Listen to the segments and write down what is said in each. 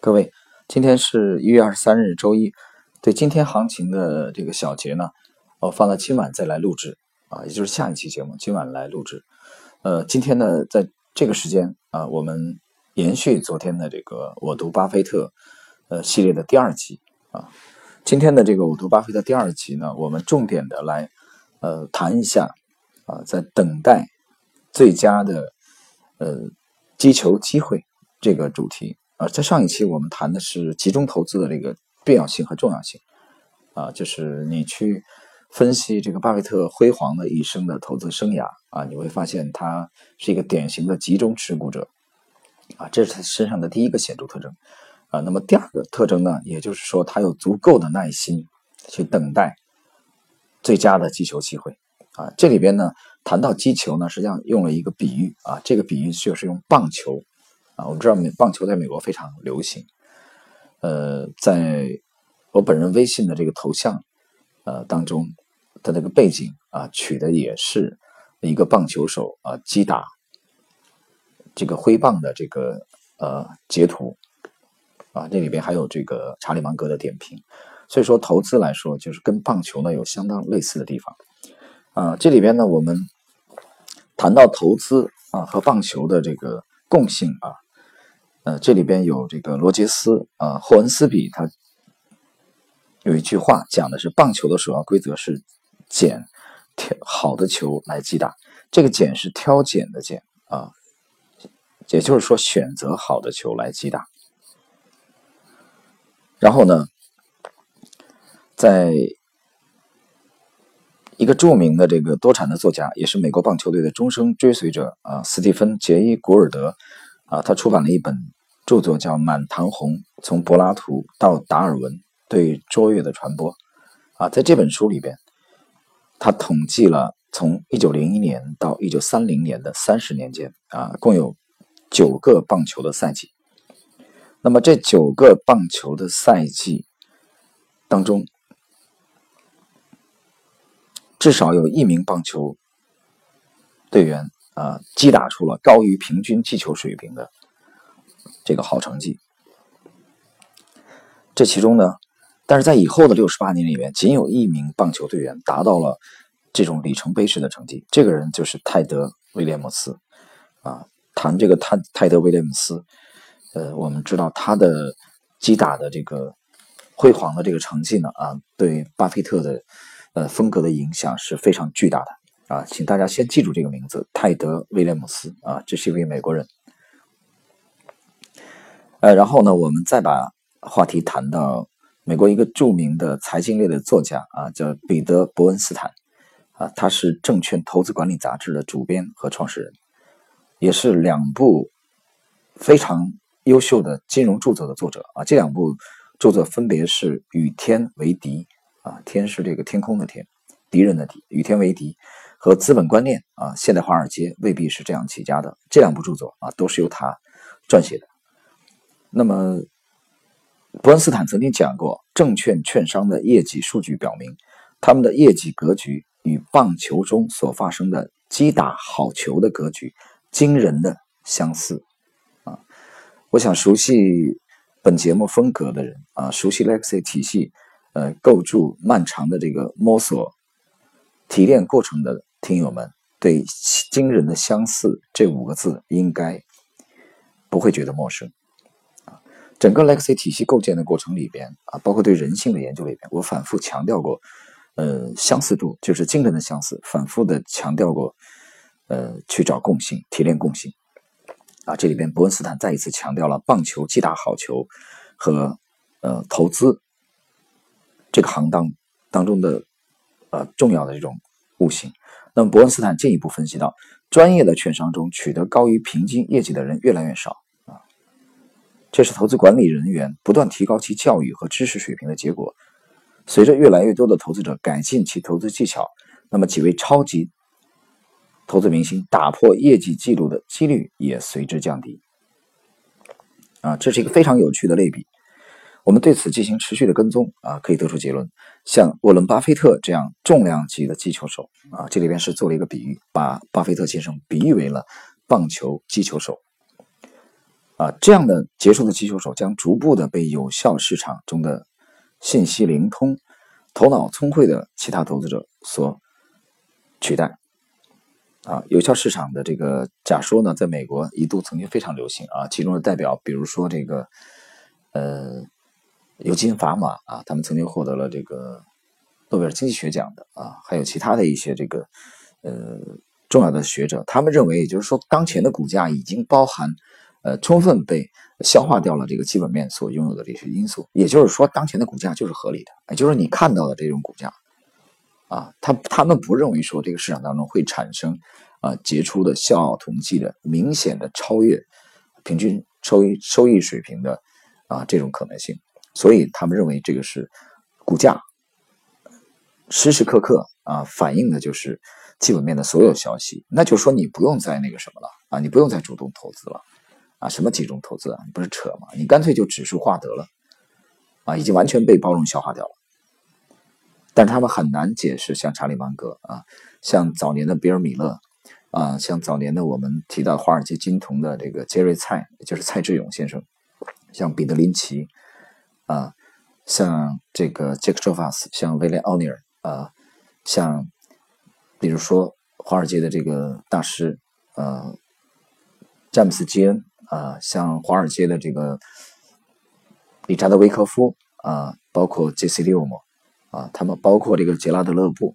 各位，今天是一月二十三日，周一。对今天行情的这个小结呢，我放到今晚再来录制啊，也就是下一期节目，今晚来录制。呃，今天呢，在这个时间啊，我们延续昨天的这个我读巴菲特呃系列的第二集啊。今天的这个我读巴菲特第二集呢，我们重点的来呃谈一下啊，在等待最佳的呃击球机会这个主题。啊，在上一期我们谈的是集中投资的这个必要性和重要性，啊，就是你去分析这个巴菲特辉煌的一生的投资生涯啊，你会发现他是一个典型的集中持股者，啊，这是他身上的第一个显著特征，啊，那么第二个特征呢，也就是说他有足够的耐心去等待最佳的击球机会，啊，这里边呢谈到击球呢，实际上用了一个比喻。啊，这个比喻就是用棒球。啊，我们知道美棒球在美国非常流行。呃，在我本人微信的这个头像呃当中，的那个背景啊取的也是一个棒球手啊击打这个挥棒的这个呃截图啊，这里边还有这个查理芒格的点评。所以说投资来说，就是跟棒球呢有相当类似的地方啊。这里边呢，我们谈到投资啊和棒球的这个共性啊。呃，这里边有这个罗杰斯啊，霍恩斯比，他有一句话讲的是，棒球的首要规则是捡挑好的球来击打。这个捡是挑拣的拣啊，也就是说选择好的球来击打。然后呢，在一个著名的这个多产的作家，也是美国棒球队的终生追随者啊，斯蒂芬·杰伊·古尔德啊，他出版了一本。著作叫《满堂红：从柏拉图到达尔文对卓越的传播》啊，在这本书里边，他统计了从一九零一年到一九三零年的三十年间啊，共有九个棒球的赛季。那么这九个棒球的赛季当中，至少有一名棒球队员啊，击打出了高于平均击球水平的。这个好成绩，这其中呢，但是在以后的六十八年里面，仅有一名棒球队员达到了这种里程碑式的成绩。这个人就是泰德·威廉姆斯啊。谈这个泰泰德·威廉姆斯，呃，我们知道他的击打的这个辉煌的这个成绩呢，啊，对巴菲特的呃风格的影响是非常巨大的啊。请大家先记住这个名字，泰德·威廉姆斯啊，这是一位美国人。呃，然后呢，我们再把话题谈到美国一个著名的财经类的作家啊，叫彼得·伯恩斯坦啊，他是《证券投资管理杂志》的主编和创始人，也是两部非常优秀的金融著作的作者啊。这两部著作分别是《与天为敌》啊，天是这个天空的天，敌人的敌，《与天为敌》和《资本观念》啊，现代华尔街未必是这样起家的。这两部著作啊，都是由他撰写的。那么，伯恩斯坦曾经讲过，证券券商的业绩数据表明，他们的业绩格局与棒球中所发生的击打好球的格局惊人的相似。啊，我想熟悉本节目风格的人啊，熟悉 Lexi 体系呃构筑漫长的这个摸索提炼过程的听友们，对“惊人的相似”这五个字应该不会觉得陌生。整个 Legacy 体系构建的过程里边啊，包括对人性的研究里边，我反复强调过，呃，相似度就是精神的相似，反复的强调过，呃，去找共性，提炼共性。啊，这里边伯恩斯坦再一次强调了棒球击打好球和呃投资这个行当当中的呃重要的这种悟性。那么伯恩斯坦进一步分析到，专业的券商中取得高于平均业绩的人越来越少。这是投资管理人员不断提高其教育和知识水平的结果。随着越来越多的投资者改进其投资技巧，那么几位超级投资明星打破业绩记录的几率也随之降低。啊，这是一个非常有趣的类比。我们对此进行持续的跟踪啊，可以得出结论：像沃伦·巴菲特这样重量级的击球手啊，这里边是做了一个比喻，把巴菲特先生比喻为了棒球击球手。啊，这样的杰出的击球手将逐步的被有效市场中的信息灵通、头脑聪慧的其他投资者所取代。啊，有效市场的这个假说呢，在美国一度曾经非常流行啊，其中的代表，比如说这个，呃，尤金·法玛啊，他们曾经获得了这个诺贝尔经济学奖的啊，还有其他的一些这个呃重要的学者，他们认为，也就是说，当前的股价已经包含呃充分被消化掉了这个基本面所拥有的这些因素，也就是说，当前的股价就是合理的，也就是你看到的这种股价。啊，他他们不认为说这个市场当中会产生啊杰出的笑傲统计的明显的超越平均收益收益水平的啊这种可能性，所以他们认为这个是股价时时刻刻啊反映的就是基本面的所有消息，那就说你不用再那个什么了啊，你不用再主动投资了啊，什么集中投资啊，你不是扯吗？你干脆就指数化得了啊，已经完全被包容消化掉了。但是他们很难解释，像查理芒格啊，像早年的比尔米勒啊，像早年的我们提到华尔街金童的这个杰瑞蔡，就是蔡志勇先生，像彼得林奇啊，像这个杰克·卓法斯，像威廉·奥尼尔啊，像比如说华尔街的这个大师呃詹姆斯·基恩啊，像华尔街的这个理查德·维科夫啊，包括杰西·利欧莫。啊，他们包括这个杰拉德勒布，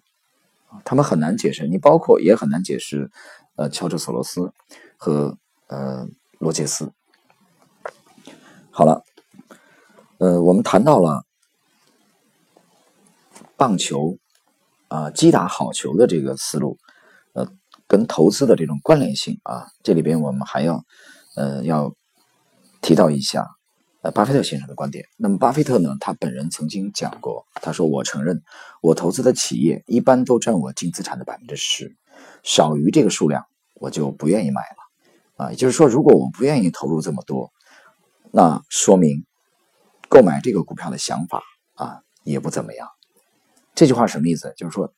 他们很难解释。你包括也很难解释，呃，乔治索罗斯和呃罗杰斯。好了，呃，我们谈到了棒球啊，击打好球的这个思路，呃，跟投资的这种关联性啊，这里边我们还要呃要提到一下。呃，巴菲特先生的观点。那么，巴菲特呢？他本人曾经讲过，他说：“我承认，我投资的企业一般都占我净资产的百分之十，少于这个数量，我就不愿意买了。”啊，也就是说，如果我不愿意投入这么多，那说明购买这个股票的想法啊也不怎么样。这句话什么意思？就是说，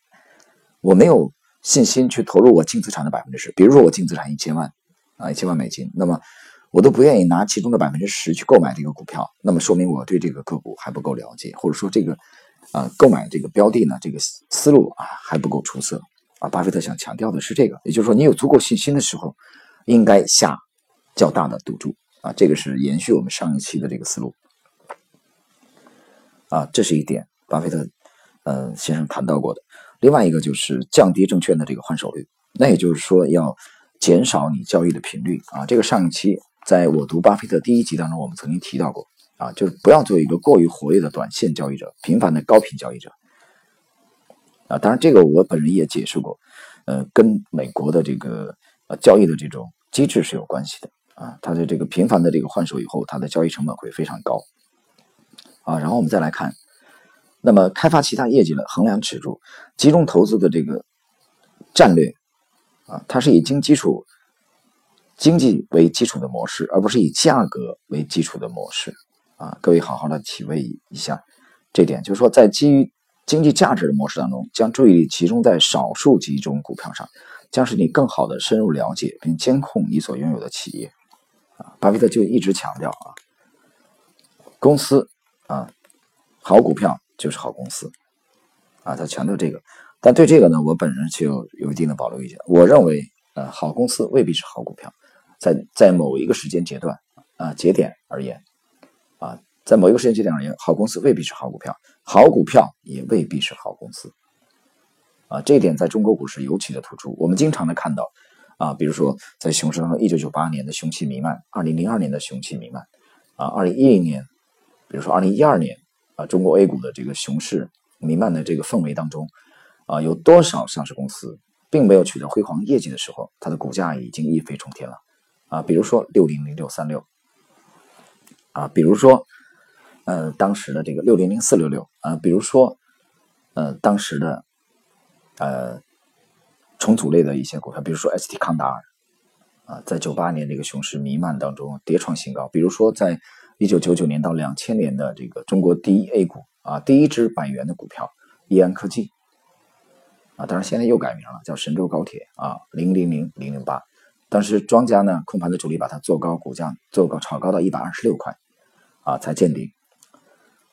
我没有信心去投入我净资产的百分之十。比如说，我净资产一千万啊，一千万美金，那么。我都不愿意拿其中的百分之十去购买这个股票，那么说明我对这个个股还不够了解，或者说这个，啊，购买这个标的呢，这个思路啊还不够出色啊。巴菲特想强调的是这个，也就是说，你有足够信心的时候，应该下较大的赌注啊。这个是延续我们上一期的这个思路啊，这是一点，巴菲特呃先生谈到过的。另外一个就是降低证券的这个换手率，那也就是说要减少你交易的频率啊。这个上一期。在我读巴菲特第一集当中，我们曾经提到过啊，就是不要做一个过于活跃的短线交易者，频繁的高频交易者啊。当然，这个我本人也解释过，呃，跟美国的这个呃交易的这种机制是有关系的啊。它的这个频繁的这个换手以后，它的交易成本会非常高啊。然后我们再来看，那么开发其他业绩的衡量尺度，集中投资的这个战略啊，它是以经基础。经济为基础的模式，而不是以价格为基础的模式啊！各位好好的体味一下这点，就是说，在基于经济价值的模式当中，将注意力集中在少数几种股票上，将使你更好的深入了解并监控你所拥有的企业啊！巴菲特就一直强调啊，公司啊，好股票就是好公司啊，他强调这个，但对这个呢，我本人就有有一定的保留意见。我认为，呃，好公司未必是好股票。在在某一个时间阶段啊节点而言，啊，在某一个时间节点而言，好公司未必是好股票，好股票也未必是好公司，啊，这一点在中国股市尤其的突出。我们经常的看到，啊，比如说在熊市当中，一九九八年的雄气弥漫，二零零二年的雄气弥漫，啊，二零一零年，比如说二零一二年，啊，中国 A 股的这个熊市弥漫的这个氛围当中，啊，有多少上市公司并没有取得辉煌业绩的时候，它的股价已经一飞冲天了。啊，比如说六零零六三六，啊，比如说，呃，当时的这个六零零四六六，啊，比如说，呃，当时的，呃，重组类的一些股票，比如说 ST 康达尔，啊，在九八年这个熊市弥漫当中跌创新高，比如说在一九九九年到两千年的这个中国第一 A 股，啊，第一只百元的股票易安科技，啊，当然现在又改名了，叫神州高铁，啊，零零零零零八。当时庄家呢控盘的主力把它做高，股价做高炒高到一百二十六块，啊才见顶。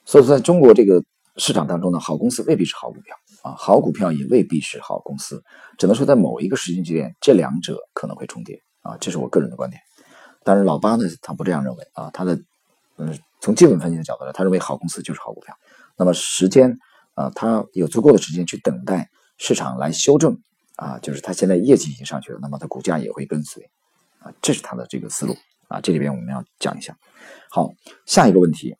所以说，在中国这个市场当中呢，好公司未必是好股票啊，好股票也未必是好公司，只能说在某一个时间节点，这两者可能会重叠啊，这是我个人的观点。但是老八呢，他不这样认为啊，他的嗯，从基本分析的角度来，他认为好公司就是好股票。那么时间啊，他有足够的时间去等待市场来修正啊，就是他现在业绩已经上去了，那么它股价也会跟随啊，这是他的这个思路啊。这里边我们要讲一下。好，下一个问题。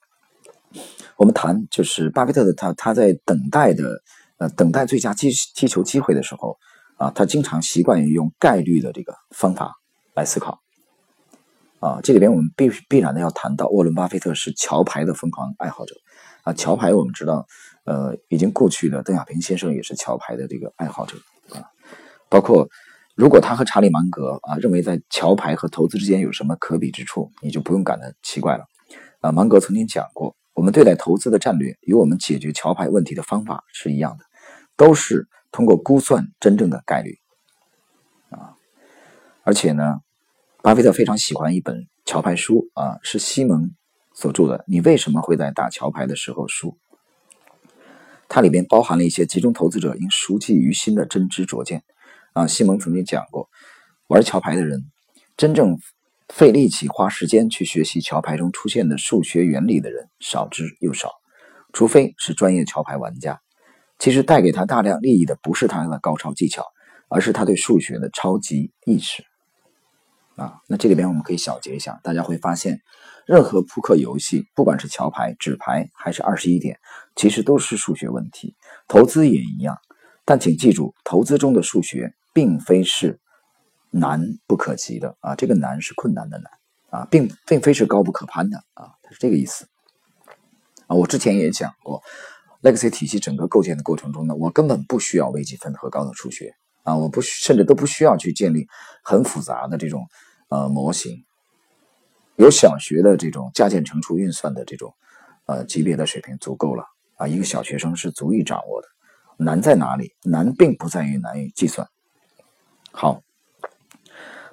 我们谈就是巴菲特的他他在等待的呃等待最佳踢踢球机会的时候啊，他经常习惯于用概率的这个方法来思考啊。这里边我们必必然的要谈到沃伦巴菲特是桥牌的疯狂爱好者啊。桥牌我们知道呃已经过去的邓亚萍先生也是桥牌的这个爱好者啊。包括如果他和查理芒格啊认为在桥牌和投资之间有什么可比之处，你就不用感到奇怪了啊。芒格曾经讲过。我们对待投资的战略与我们解决桥牌问题的方法是一样的，都是通过估算真正的概率啊。而且呢，巴菲特非常喜欢一本桥牌书啊，是西蒙所著的《你为什么会在打桥牌的时候输》。它里面包含了一些集中投资者应熟记于心的真知灼见啊。西蒙曾经讲过，玩桥牌的人真正。费力气花时间去学习桥牌中出现的数学原理的人少之又少，除非是专业桥牌玩家。其实带给他大量利益的不是他的高超技巧，而是他对数学的超级意识。啊，那这里边我们可以小结一下，大家会发现，任何扑克游戏，不管是桥牌、纸牌还是二十一点，其实都是数学问题。投资也一样，但请记住，投资中的数学并非是。难不可及的啊，这个难是困难的难啊，并并非是高不可攀的啊，它是这个意思啊。我之前也讲过，Legacy 体系整个构建的过程中呢，我根本不需要微积分和高等数学啊，我不甚至都不需要去建立很复杂的这种呃模型，有小学的这种加减乘除运算的这种呃级别的水平足够了啊，一个小学生是足以掌握的。难在哪里？难并不在于难于计算。好。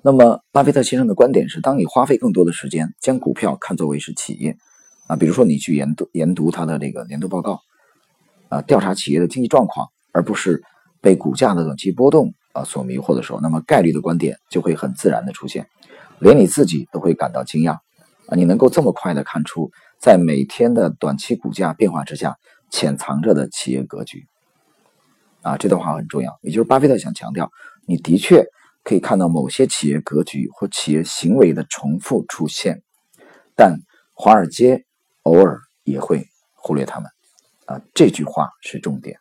那么，巴菲特先生的观点是：当你花费更多的时间将股票看作为是企业，啊，比如说你去研读研读他的这个年度报告，啊，调查企业的经济状况，而不是被股价的短期波动啊所迷惑的时候，那么概率的观点就会很自然的出现，连你自己都会感到惊讶，啊，你能够这么快的看出在每天的短期股价变化之下潜藏着的企业格局，啊，这段话很重要，也就是巴菲特想强调，你的确。可以看到某些企业格局或企业行为的重复出现，但华尔街偶尔也会忽略他们。啊，这句话是重点。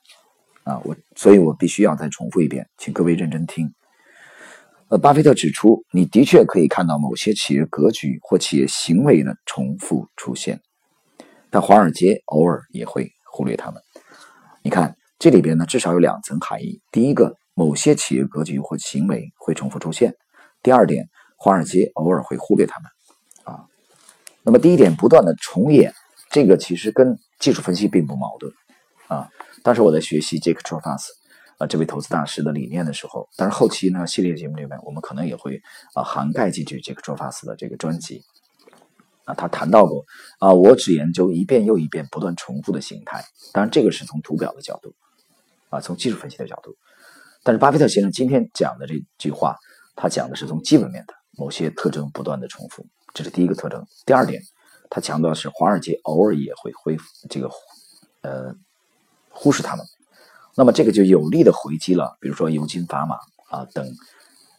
啊，我所以，我必须要再重复一遍，请各位认真听。呃，巴菲特指出，你的确可以看到某些企业格局或企业行为的重复出现，但华尔街偶尔也会忽略他们。你看，这里边呢，至少有两层含义。第一个。某些企业格局或行为会重复出现。第二点，华尔街偶尔会忽略他们。啊，那么第一点不断的重演，这个其实跟技术分析并不矛盾。啊，当时我在学习杰克·托法斯啊这位投资大师的理念的时候，但是后期呢系列节目里面我们可能也会啊涵盖进去杰克·托法斯的这个专辑。他谈到过啊，我只研究一遍又一遍不断重复的形态。当然，这个是从图表的角度，啊，从技术分析的角度。但是巴菲特先生今天讲的这句话，他讲的是从基本面的某些特征不断的重复，这是第一个特征。第二点，他强调是华尔街偶尔也会恢复这个，呃，忽视他们。那么这个就有力的回击了，比如说尤金·法马啊等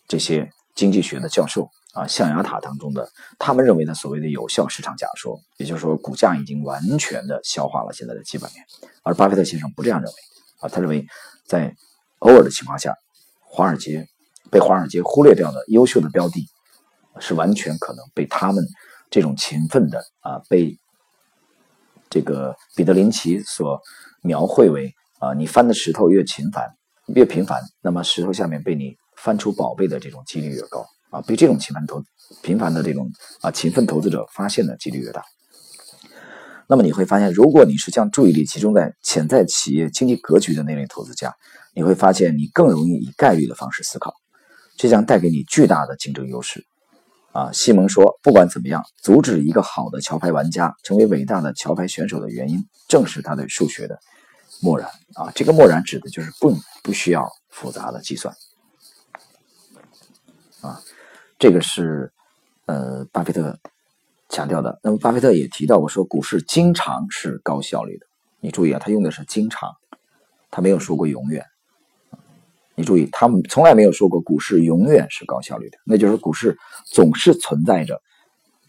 这些经济学的教授啊，象牙塔当中的他们认为的所谓的有效市场假说，也就是说股价已经完全的消化了现在的基本面，而巴菲特先生不这样认为啊，他认为在偶尔的情况下，华尔街被华尔街忽略掉的优秀的标的，是完全可能被他们这种勤奋的啊，被这个彼得林奇所描绘为啊，你翻的石头越频繁越频繁，那么石头下面被你翻出宝贝的这种几率越高啊，被这种勤奋投频繁的这种啊勤奋投资者发现的几率越大。那么你会发现，如果你是将注意力集中在潜在企业经济格局的那类投资家，你会发现你更容易以概率的方式思考，这将带给你巨大的竞争优势。啊，西蒙说，不管怎么样，阻止一个好的桥牌玩家成为伟大的桥牌选手的原因，正是他对数学的漠然。啊，这个漠然指的就是不不需要复杂的计算。这个是呃，巴菲特强调的。那么，巴菲特也提到，我说股市经常是高效率的。你注意啊，他用的是经常，他没有说过永远。你注意，他们从来没有说过股市永远是高效率的，那就是股市总是存在着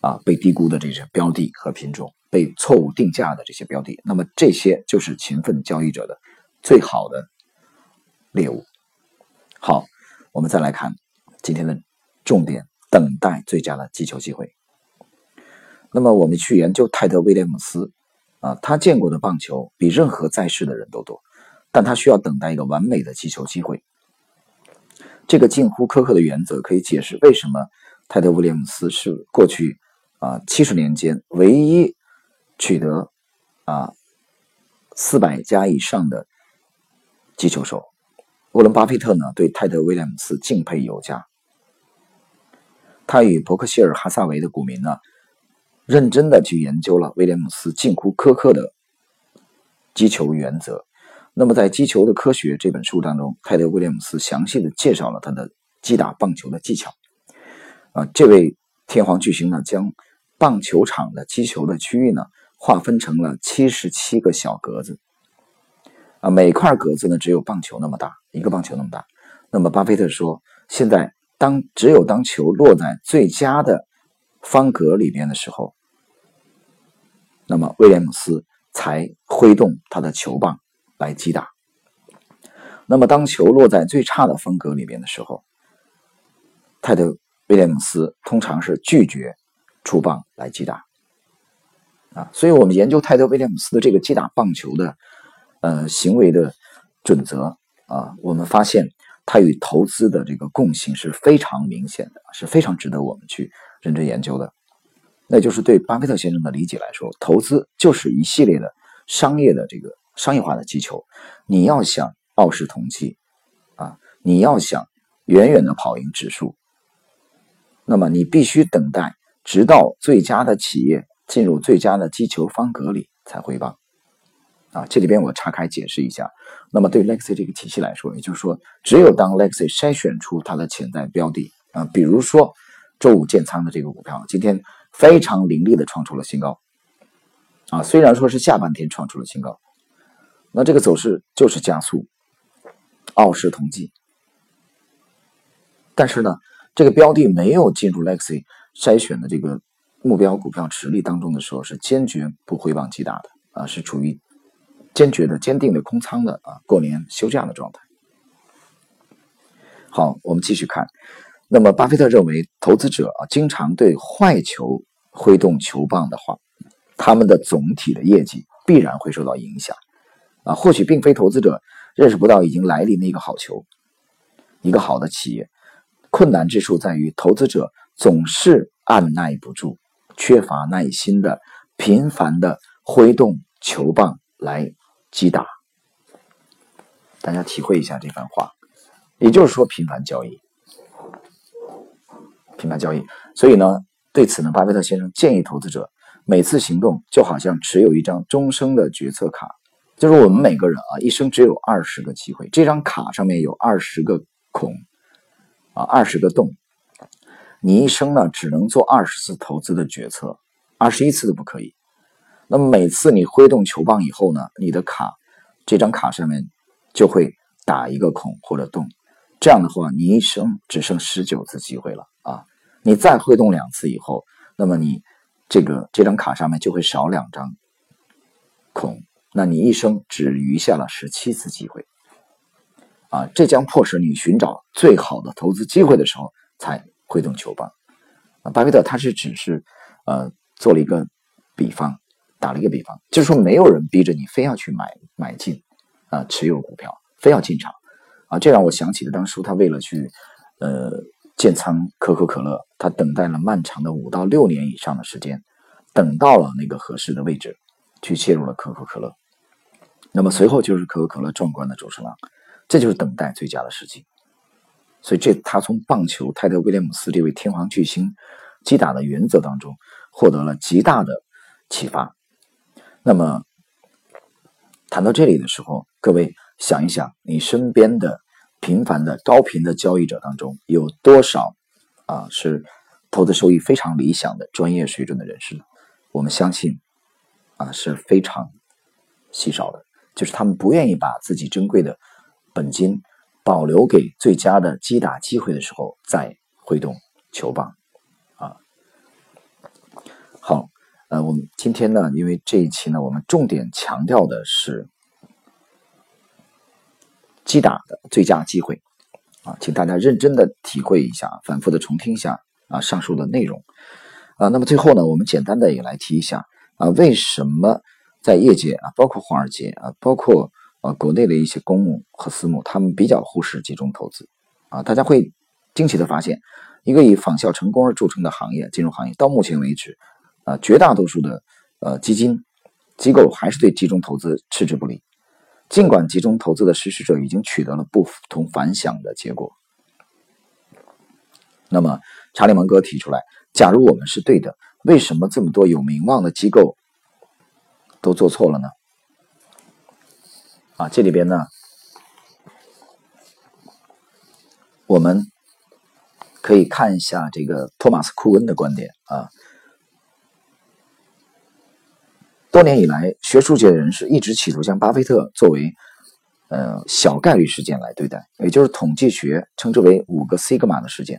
啊被低估的这些标的和品种，被错误定价的这些标的。那么这些就是勤奋交易者的最好的猎物。好，我们再来看今天的重点：等待最佳的击球机会。那么我们去研究泰德·威廉姆斯啊，他见过的棒球比任何在世的人都多，但他需要等待一个完美的击球机会。这个近乎苛刻的原则可以解释为什么泰德·威廉姆斯是过去啊七十年间唯一取得啊四百加以上的击球手。沃伦·巴菲特呢对泰德·威廉姆斯敬佩有加，他与伯克希尔·哈萨维的股民呢认真的去研究了威廉姆斯近乎苛刻的击球原则。那么，在《击球的科学》这本书当中，泰德·威廉姆斯详细的介绍了他的击打棒球的技巧。啊，这位天皇巨星呢，将棒球场的击球的区域呢，划分成了七十七个小格子。啊，每块格子呢，只有棒球那么大，一个棒球那么大。那么，巴菲特说，现在当只有当球落在最佳的方格里边的时候，那么威廉姆斯才挥动他的球棒。来击打。那么，当球落在最差的风格里边的时候，泰德·威廉姆斯通常是拒绝出棒来击打。啊，所以我们研究泰德·威廉姆斯的这个击打棒球的呃行为的准则啊，我们发现他与投资的这个共性是非常明显的，是非常值得我们去认真研究的。那就是对巴菲特先生的理解来说，投资就是一系列的商业的这个。商业化的击球，你要想傲视同期，啊，你要想远远的跑赢指数，那么你必须等待，直到最佳的企业进入最佳的击球方格里才回报，啊，这里边我岔开解释一下。那么对 Lexi 这个体系来说，也就是说，只有当 Lexi 筛选出它的潜在标的，啊，比如说周五建仓的这个股票，今天非常凌厉的创出了新高，啊，虽然说是下半天创出了新高。那这个走势就是加速，傲视同济。但是呢，这个标的没有进入 Lexi 筛选的这个目标股票池里当中的时候，是坚决不回棒击打的啊，是处于坚决的、坚定的空仓的啊，过年休假的状态。好，我们继续看。那么，巴菲特认为，投资者啊，经常对坏球挥动球棒的话，他们的总体的业绩必然会受到影响。啊，或许并非投资者认识不到已经来临的一个好球，一个好的企业。困难之处在于，投资者总是按耐不住，缺乏耐心的频繁的挥动球棒来击打。大家体会一下这番话，也就是说，频繁交易，频繁交易。所以呢，对此呢，巴菲特先生建议投资者每次行动就好像持有一张终生的决策卡。就是我们每个人啊，一生只有二十个机会，这张卡上面有二十个孔，啊，二十个洞，你一生呢只能做二十次投资的决策，二十一次都不可以。那么每次你挥动球棒以后呢，你的卡，这张卡上面就会打一个孔或者洞，这样的话，你一生只剩十九次机会了啊！你再挥动两次以后，那么你这个这张卡上面就会少两张孔。那你一生只余下了十七次机会，啊，这将迫使你寻找最好的投资机会的时候才挥动球棒。巴菲特他是只是，呃，做了一个比方，打了一个比方，就是说没有人逼着你非要去买买进，啊，持有股票，非要进场，啊，这让我想起了当初他为了去，呃，建仓可口可乐，他等待了漫长的五到六年以上的时间，等到了那个合适的位置，去切入了可口可乐。那么随后就是可口可乐壮观的走势了，这就是等待最佳的时机。所以这他从棒球泰德威廉姆斯这位天皇巨星击打的原则当中获得了极大的启发。那么谈到这里的时候，各位想一想，你身边的平凡的高频的交易者当中有多少啊是投资收益非常理想的专业水准的人士？我们相信啊是非常稀少的，就是他们不愿意把自己珍贵的本金。保留给最佳的击打机会的时候再挥动球棒，啊，好，呃，我们今天呢，因为这一期呢，我们重点强调的是击打的最佳机会，啊，请大家认真的体会一下，反复的重听一下啊上述的内容，啊，那么最后呢，我们简单的也来提一下啊，为什么在业界啊，包括华尔街啊，包括。啊，国内的一些公募和私募，他们比较忽视集中投资，啊，大家会惊奇的发现，一个以仿效成功而著称的行业——金融行业，到目前为止，啊，绝大多数的呃基金机构还是对集中投资嗤之不理，尽管集中投资的实施者已经取得了不同凡响的结果。那么，查理芒格提出来，假如我们是对的，为什么这么多有名望的机构都做错了呢？啊，这里边呢，我们可以看一下这个托马斯·库恩的观点啊。多年以来，学术界人士一直企图将巴菲特作为呃小概率事件来对待，也就是统计学称之为五个西格玛的事件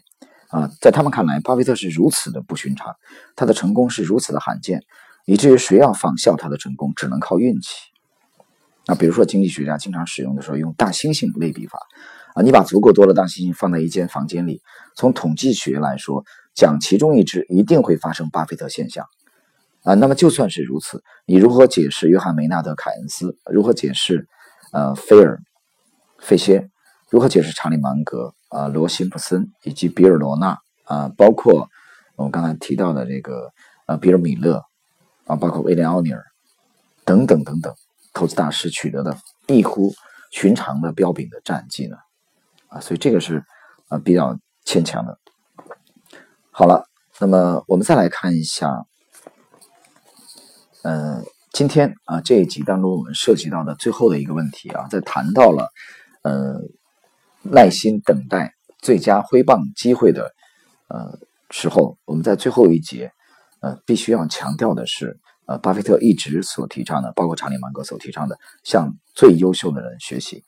啊。在他们看来，巴菲特是如此的不寻常，他的成功是如此的罕见，以至于谁要仿效他的成功，只能靠运气。那比如说，经济学家经常使用的时候用大猩猩类比法，啊，你把足够多的大猩猩放在一间房间里，从统计学来说，讲其中一只一定会发生巴菲特现象，啊，那么就算是如此，你如何解释约翰梅纳德凯恩斯？如何解释呃菲尔费歇？如何解释查理芒格？啊，罗辛普森以及比尔罗纳？啊，包括我们刚才提到的这个呃比尔米勒？啊，包括威廉奥尼尔等等等等。投资大师取得的异乎寻常的标炳的战绩呢？啊，所以这个是啊比较牵强的。好了，那么我们再来看一下，嗯，今天啊这一集当中我们涉及到的最后的一个问题啊，在谈到了呃耐心等待最佳挥棒机会的呃时候，我们在最后一节呃必须要强调的是。呃，巴菲特一直所提倡的，包括查理芒格所提倡的，向最优秀的人学习。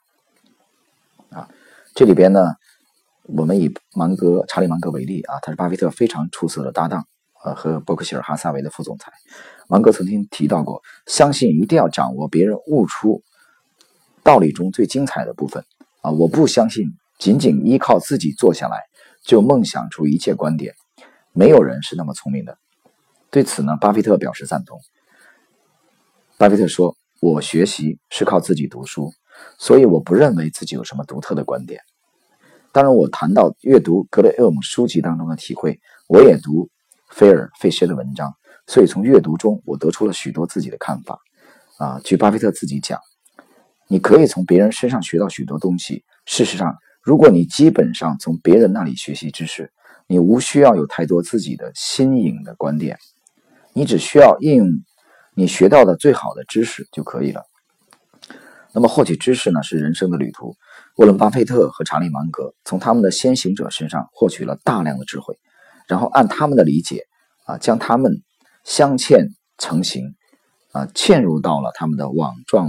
啊，这里边呢，我们以芒格、查理芒格为例啊，他是巴菲特非常出色的搭档，呃，和伯克希尔哈撒韦的副总裁。芒格曾经提到过，相信一定要掌握别人悟出道理中最精彩的部分。啊，我不相信仅仅依靠自己坐下来就梦想出一切观点，没有人是那么聪明的。对此呢，巴菲特表示赞同。巴菲特说：“我学习是靠自己读书，所以我不认为自己有什么独特的观点。当然，我谈到阅读格雷厄姆书籍当中的体会，我也读菲尔费歇的文章，所以从阅读中我得出了许多自己的看法。啊，据巴菲特自己讲，你可以从别人身上学到许多东西。事实上，如果你基本上从别人那里学习知识，你无需要有太多自己的新颖的观点。”你只需要应用你学到的最好的知识就可以了。那么获取知识呢，是人生的旅途。沃伦·巴菲特和查理·芒格从他们的先行者身上获取了大量的智慧，然后按他们的理解啊，将他们镶嵌成型啊，嵌入到了他们的网状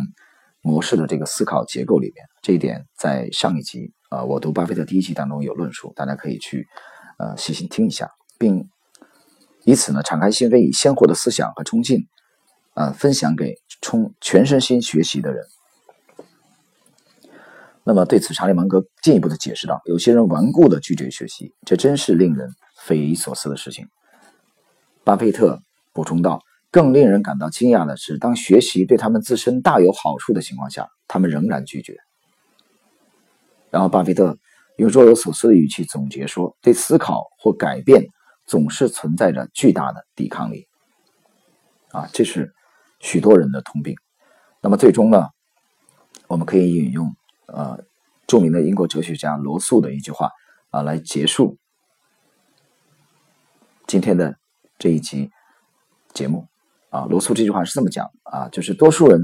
模式的这个思考结构里面。这一点在上一集啊，我读巴菲特第一集当中有论述，大家可以去呃细心听一下，并。以此呢，敞开心扉，以鲜活的思想和冲劲，啊，分享给冲全身心学习的人。那么对此，查理芒格进一步的解释道：“有些人顽固的拒绝学习，这真是令人匪夷所思的事情。”巴菲特补充道：“更令人感到惊讶的是，当学习对他们自身大有好处的情况下，他们仍然拒绝。”然后，巴菲特用若有所思的语气总结说：“对思考或改变。”总是存在着巨大的抵抗力，啊，这是许多人的通病。那么最终呢，我们可以引用呃著名的英国哲学家罗素的一句话：啊来结束今天的这一集节目啊。罗素这句话是这么讲啊，就是多数人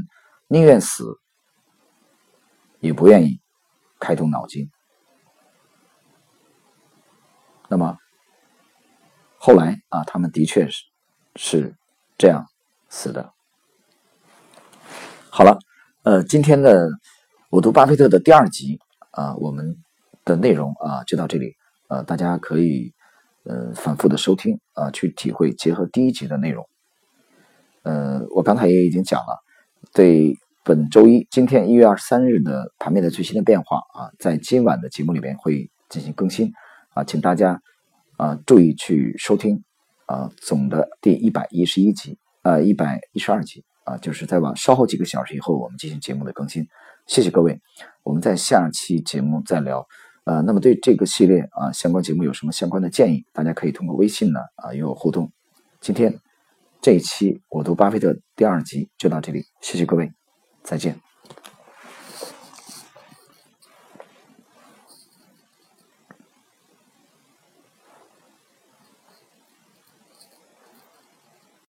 宁愿死，也不愿意开动脑筋。那么后来啊，他们的确是是这样死的。好了，呃，今天的我读巴菲特的第二集啊，我们的内容啊就到这里。呃，大家可以呃反复的收听啊，去体会结合第一集的内容。呃，我刚才也已经讲了，对本周一今天一月二十三日的盘面的最新的变化啊，在今晚的节目里边会进行更新啊，请大家啊注意去收听啊总的第一百一十一集啊一百一十二集。啊，就是在往稍后几个小时以后，我们进行节目的更新。谢谢各位，我们在下期节目再聊。呃，那么对这个系列啊相关节目有什么相关的建议，大家可以通过微信呢啊与我互动。今天这一期我读巴菲特第二集就到这里，谢谢各位，再见。